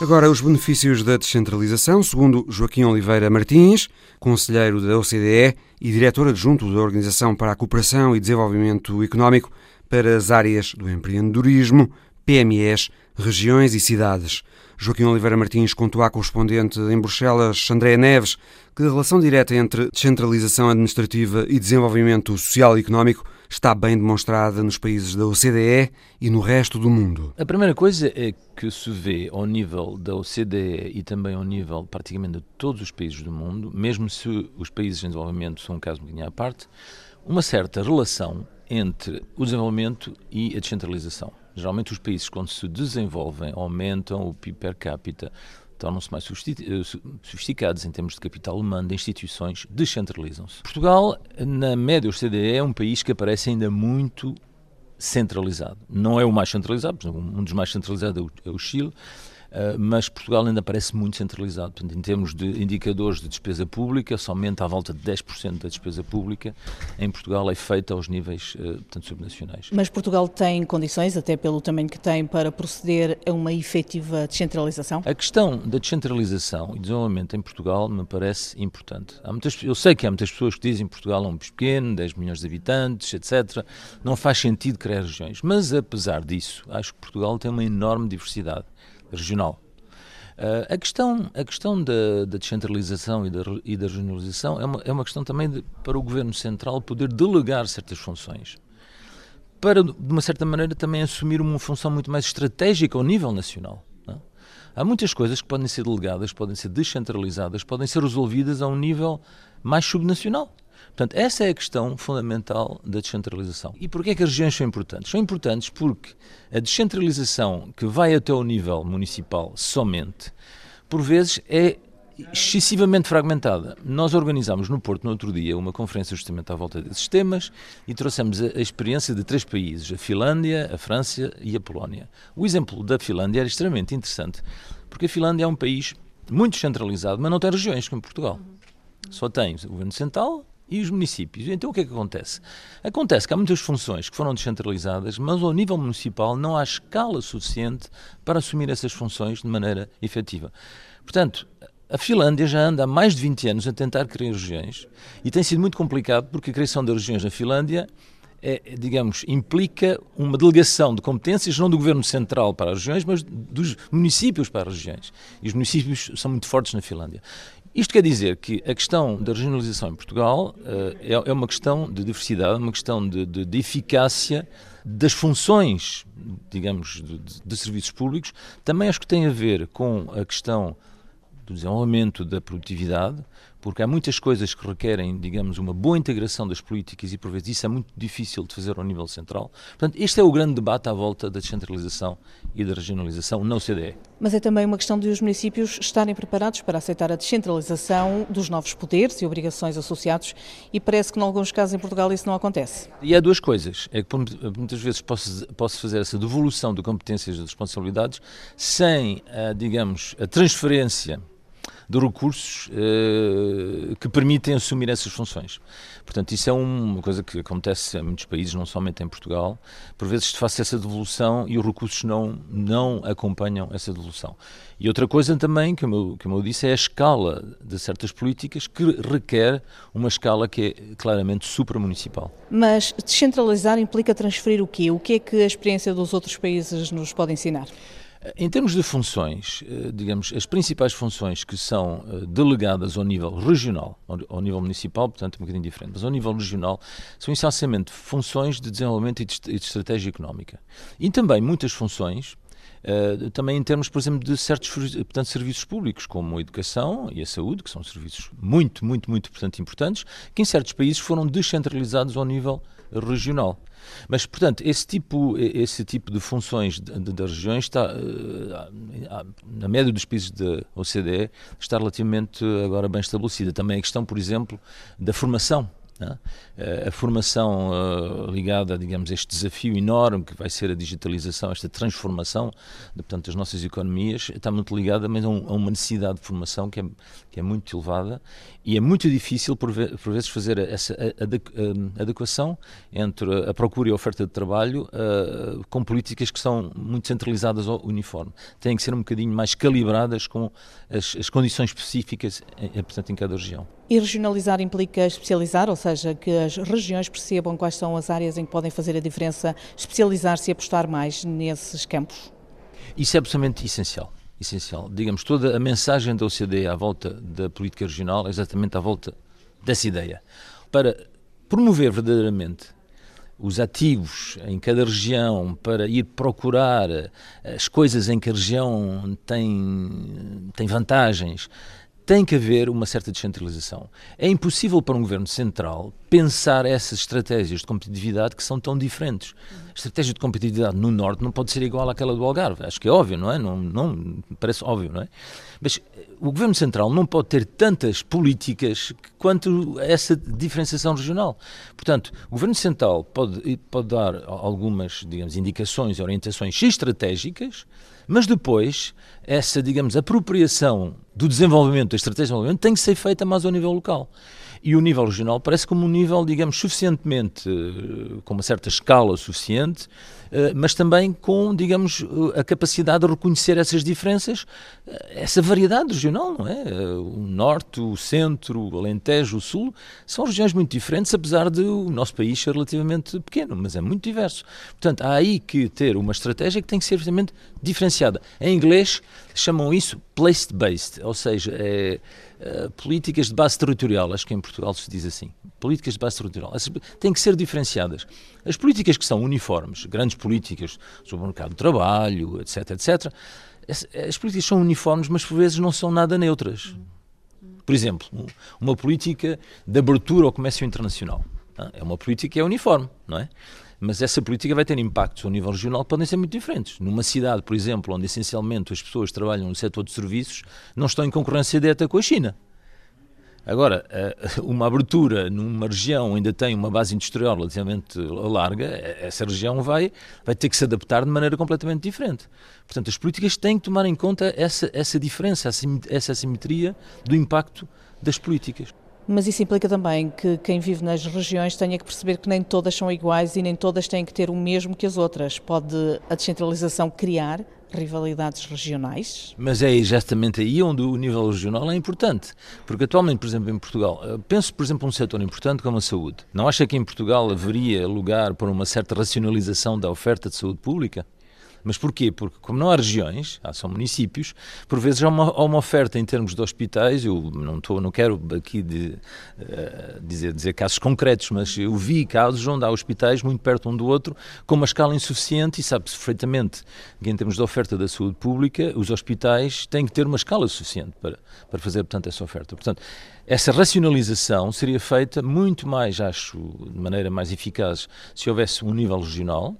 Agora, os benefícios da descentralização, segundo Joaquim Oliveira Martins, conselheiro da OCDE e diretor adjunto da Organização para a Cooperação e Desenvolvimento Económico para as áreas do empreendedorismo, PMEs, regiões e cidades. Joaquim Oliveira Martins contou à correspondente em Bruxelas, Andréa Neves, que a relação direta entre descentralização administrativa e desenvolvimento social e económico está bem demonstrada nos países da OCDE e no resto do mundo. A primeira coisa é que se vê ao nível da OCDE e também ao nível praticamente de todos os países do mundo, mesmo se os países em desenvolvimento são um caso um bocadinho à parte, uma certa relação entre o desenvolvimento e a descentralização. Geralmente os países, quando se desenvolvem, aumentam o PIB per capita, tornam-se mais eh, sofisticados em termos de capital humano, de instituições, descentralizam-se. Portugal, na média OCDE, é um país que aparece ainda muito centralizado. Não é o mais centralizado, um dos mais centralizados é o é Chile, mas Portugal ainda parece muito centralizado. Portanto, em termos de indicadores de despesa pública, somente à volta de 10% da despesa pública em Portugal é feita aos níveis uh, portanto, subnacionais. Mas Portugal tem condições, até pelo tamanho que tem, para proceder a uma efetiva descentralização? A questão da descentralização e desenvolvimento em Portugal me parece importante. Há muitas, eu sei que há muitas pessoas que dizem que Portugal é um país pequeno, 10 milhões de habitantes, etc. Não faz sentido criar regiões. Mas, apesar disso, acho que Portugal tem uma enorme diversidade regional. Uh, a questão, a questão da, da descentralização e da, e da, regionalização é uma, é uma questão também de, para o Governo Central poder delegar certas funções, para, de uma certa maneira, também assumir uma função muito mais estratégica ao nível nacional. É? Há muitas coisas que podem ser delegadas, podem ser descentralizadas, podem ser resolvidas a um nível mais subnacional. Portanto, essa é a questão fundamental da descentralização. E porquê é que as regiões são importantes? São importantes porque a descentralização que vai até o nível municipal somente, por vezes é excessivamente fragmentada. Nós organizámos no Porto, no outro dia, uma conferência justamente à volta desses temas e trouxemos a, a, experiência de três países, a Finlândia, a França e a Polónia. O exemplo da Finlândia era extremamente interessante, porque a Finlândia é um país muito centralizado, mas não tem regiões como Portugal. Só tem o governo central e os municípios. Então o que é que acontece? Acontece que há muitas funções que foram descentralizadas, mas ao nível municipal não há escala suficiente para assumir essas funções de maneira efetiva. Portanto, a Finlândia já anda há mais de 20 anos a tentar criar regiões e tem sido muito complicado porque a criação das regiões na Finlândia é, digamos, implica uma delegação de competências não do governo central para as regiões, mas dos municípios para as regiões. E os municípios são muito fortes na Finlândia. Isto quer dizer que a questão da regionalização em Portugal uh, é, é, uma questão de diversidade, uma questão de, de, de eficácia das funções, digamos, de, de, serviços públicos. Também acho que tem a ver com a questão do desenvolvimento da produtividade, porque há muitas coisas que requerem, digamos, uma boa integração das políticas e por vezes isso é muito difícil de fazer ao nível central. Portanto, este é o grande debate à volta da descentralização e da regionalização na OCDE. Mas é também uma questão de os municípios estarem preparados para aceitar a descentralização dos novos poderes e obrigações associados e parece que, em alguns casos, em Portugal isso não acontece. E há duas coisas. É que muitas vezes posso, posso fazer essa devolução de competências e de responsabilidades sem, digamos, a transferência de recursos uh, que permitem assumir essas funções. Portanto, isso é uma coisa que acontece em muitos países, não somente em Portugal. Por vezes se faz essa devolução e os recursos não, não acompanham essa devolução. E outra coisa também, como eu, como eu disse, é a escala de certas políticas que requer uma escala que é claramente supramunicipal. Mas descentralizar implica transferir o quê? O que é que a experiência dos outros países nos pode ensinar? Em termos de funções, eh, digamos, as principais funções que são eh, delegadas ao nível regional, ao nível municipal, portanto, um bocadinho diferente, mas ao nível regional, são essencialmente funções de desenvolvimento e de estratégia económica. E também muitas funções Uh, também em termos, por exemplo, de certos portanto, serviços públicos, como a educação e a saúde, que são serviços muito, muito, muito portanto, importantes, que em certos países foram descentralizados ao nível regional. Mas, portanto, esse tipo, esse tipo de funções das regiões está, eh, na média dos países da OCDE, está relativamente agora bem estabelecida. Também a questão, por exemplo, da formação é? A formação uh, ligada, digamos, a este desafio enorme que vai ser a digitalização, esta transformação de, portanto, das nossas economias, está muito ligada mas a, um, uma necessidade de formação que é, que é muito elevada e é muito difícil, por, ve por vezes, fazer essa adequação entre a procura e a oferta de trabalho uh, com políticas que são muito centralizadas ao uniforme. Têm que ser um bocadinho mais calibradas com as, as condições específicas, portanto, em cada região. E regionalizar implica especializar, ou seja, que as regiões percebam quais são as áreas em que podem fazer a diferença, especializar-se e apostar mais nesses campos? Isso é absolutamente essencial. Essencial. Digamos, toda a mensagem da OCDE à volta da política regional é exatamente à volta dessa ideia. Para promover verdadeiramente os ativos em cada região para ir procurar as coisas em que a região tem, tem vantagens, tem que haver uma certa descentralização. É impossível para um governo central pensar essas estratégias de competitividade que são tão diferentes. A estratégia de competitividade no Norte não pode ser igual àquela do Algarve. Acho que é óbvio, não é? Não, não parece óbvio, não é? Mas o Governo Central não pode ter tantas políticas quanto essa diferenciação regional. Portanto, o Governo Central pode, pode dar algumas, digamos, indicações, orientações estratégicas, mas depois essa, digamos, apropriação do desenvolvimento, da estratégia de desenvolvimento, tem que ser feita mais ao nível local. E o nível regional parece como um nível, digamos, suficientemente, eh, com uma certa escala suficiente, eh, mas também com, digamos, eh, a capacidade de reconhecer essas diferenças, essa variedade regional, não é? O Norte, o Centro, o Alentejo, o Sul, são regiões muito diferentes, apesar de o nosso país ser relativamente pequeno, mas é muito diverso. Portanto, há aí que ter uma estratégia que tem que ser realmente diferenciada. Em inglês chamam isso place-based, ou seja, é eh, políticas de base territorial, acho que em Portugal se diz assim, políticas de base territorial, essas têm que ser diferenciadas. As políticas que são uniformes, grandes políticas sobre o mercado de trabalho, etc, etc, as, as políticas são uniformes, mas por vezes não são nada neutras. Por exemplo, uma política de abertura ao comércio internacional. É uma política que é uniforme, não é? Mas essa política vai ter impactos ao nível regional que podem ser muito diferentes. Numa cidade, por exemplo, onde essencialmente as pessoas trabalham no setor de serviços, não estão em concorrência direta com a China. Agora, eh, uma abertura numa região ainda tem uma base industrial relativamente larga, eh, essa região vai, vai ter que se adaptar de maneira completamente diferente. Portanto, as políticas têm que tomar em conta essa, essa diferença, essa assimetria do impacto das políticas. Mas isso implica também que quem vive nas regiões tenha que perceber que nem todas são iguais e nem todas têm que ter o mesmo que as outras. Pode a descentralização criar rivalidades regionais? Mas é exatamente aí onde o nível regional é importante. Porque atualmente, por exemplo, em Portugal, eh, penso, por exemplo, um setor importante como a saúde. Não acha que em Portugal haveria lugar para uma certa racionalização da oferta de saúde pública? Mas porquê? Porque como não há regiões, há só municípios, por vezes há uma, há uma oferta em termos de hospitais, eu não, tô, não quero aqui de, uh, dizer, dizer casos concretos, mas eu vi casos onde há hospitais muito perto um do outro, com uma escala insuficiente e sabe-se perfeitamente que em termos de oferta da saúde pública, os hospitais têm que ter uma escala suficiente para, para fazer, portanto, essa oferta. Portanto, essa racionalização seria feita muito mais, acho, de maneira mais eficaz, se houvesse um nível regional,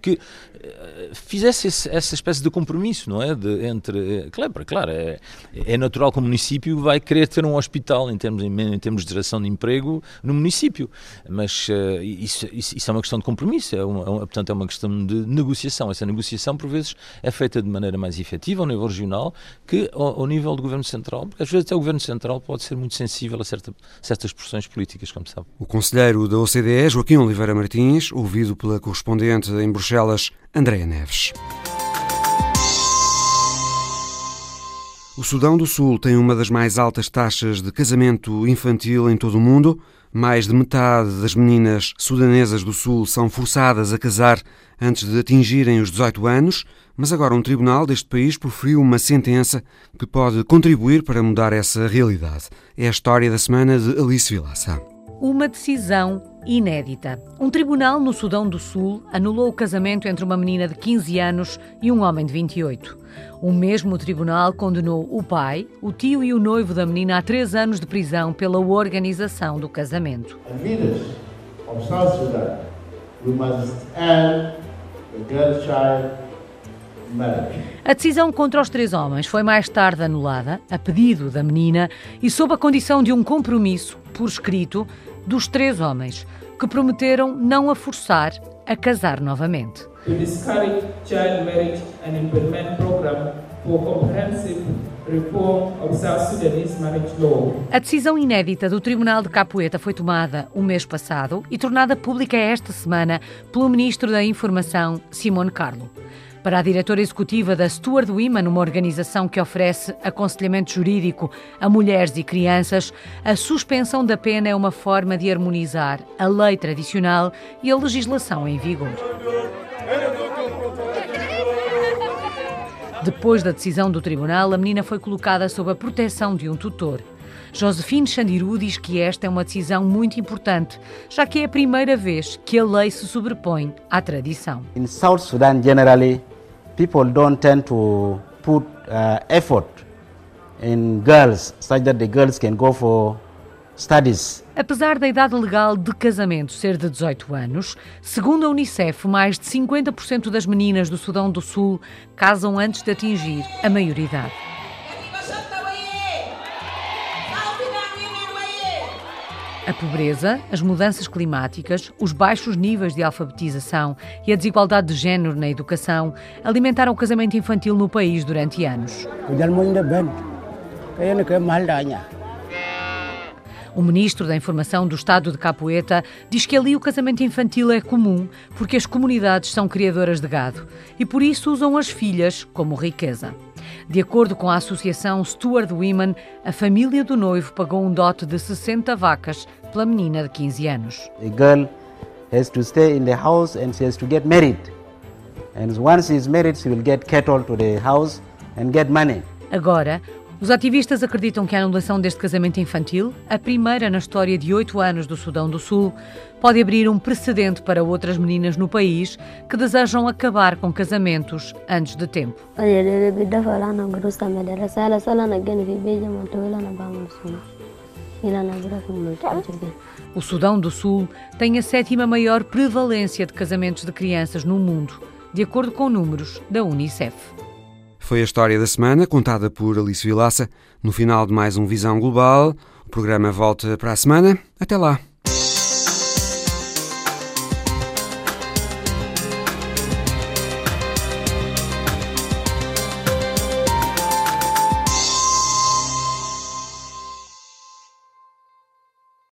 que eh, fizesse esse, essa espécie de compromisso, não é? De, entre, eh, claro, claro é, é, natural que o município vai querer ter um hospital em termos, em, termos de geração de emprego no município, mas uh, isso, isso, isso, é uma questão de compromisso, é uma, é uma, portanto é uma questão de negociação. Essa negociação, por vezes, é feita de maneira mais efetiva ao nível regional que ao, ao nível do Governo Central, porque às vezes até o Governo Central pode ser muito sensível a certa, certas pressões políticas, como sabe. O conselheiro da OCDE, Joaquim Oliveira Martins, ouvido pela correspondente em Bruxelas, Andréa Neves. O Sudão do Sul tem uma das mais altas taxas de casamento infantil em todo o mundo. Mais de metade das meninas sudanesas do Sul são forçadas a casar antes de atingirem os 18 anos, mas agora um tribunal deste país proferiu uma sentença que pode contribuir para mudar essa realidade. É a história da semana de Alice Vilaça. Uma decisão inédita. Um tribunal no Sudão do Sul anulou o casamento entre uma menina de 15 anos e um homem de 28. O mesmo tribunal condenou o pai, o tio e o noivo da menina a três anos de prisão pela organização do casamento. A decisão contra os três homens foi mais tarde anulada, a pedido da menina, e sob a condição de um compromisso, por escrito, dos três homens que prometeram não a forçar a casar novamente. To discourage child marriage and implement program for comprehensive a decisão inédita do Tribunal de Capoeira foi tomada o mês passado e tornada pública esta semana pelo Ministro da Informação, Simone Carlo. Para a diretora executiva da Steward Women, uma organização que oferece aconselhamento jurídico a mulheres e crianças, a suspensão da pena é uma forma de harmonizar a lei tradicional e a legislação em vigor. Depois da decisão do tribunal, a menina foi colocada sob a proteção de um tutor. Josefine Chandiru diz que esta é uma decisão muito importante, já que é a primeira vez que a lei se sobrepõe à tradição. In South Sudan generally, people don't tend to put uh, effort in girls such that the girls can go for studies. Apesar da idade legal de casamento ser de 18 anos, segundo a Unicef, mais de 50% das meninas do Sudão do Sul casam antes de atingir a maioridade. A pobreza, as mudanças climáticas, os baixos níveis de alfabetização e a desigualdade de género na educação alimentaram o casamento infantil no país durante anos. O ministro da Informação do Estado de Capoeira diz que ali o casamento infantil é comum porque as comunidades são criadoras de gado e por isso usam as filhas como riqueza. De acordo com a associação Steward Women, a família do noivo pagou um dote de 60 vacas pela menina de 15 anos. The girl has to stay in the house and she has to get married. And once she is married, she will get cattle to the house and get money. Agora, os ativistas acreditam que a anulação deste casamento infantil, a primeira na história de oito anos do Sudão do Sul, pode abrir um precedente para outras meninas no país que desejam acabar com casamentos antes de tempo. O Sudão do Sul tem a sétima maior prevalência de casamentos de crianças no mundo, de acordo com números da Unicef. Foi a história da semana, contada por Alice Vilaça, no final de mais um Visão Global. O programa volta para a semana. Até lá!